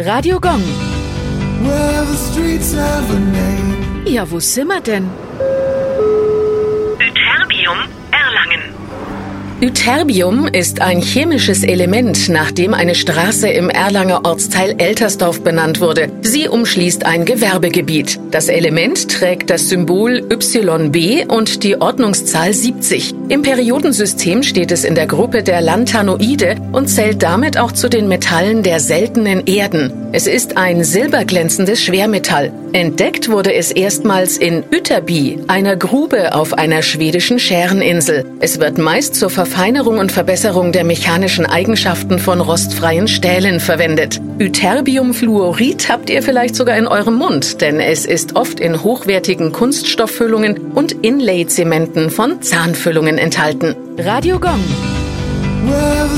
Radio Gong. Well, the streets have a name. Ja, wo sind wir denn? Ytterbium, Erlangen. Ytterbium ist ein chemisches Element, nach dem eine Straße im Erlanger Ortsteil Eltersdorf benannt wurde. Sie umschließt ein Gewerbegebiet. Das Element trägt das Symbol YB und die Ordnungszahl 70. Im Periodensystem steht es in der Gruppe der Lantanoide und zählt damit auch zu den Metallen der seltenen Erden. Es ist ein silberglänzendes Schwermetall. Entdeckt wurde es erstmals in Ytterby, einer Grube auf einer schwedischen Schäreninsel. Es wird meist zur Verfeinerung und Verbesserung der mechanischen Eigenschaften von rostfreien Stählen verwendet. Ytterbiumfluorid habt ihr vielleicht sogar in eurem Mund, denn es ist oft in hochwertigen Kunststofffüllungen und Inlay-Zementen von Zahnfüllungen enthalten. Radio Gong. Well,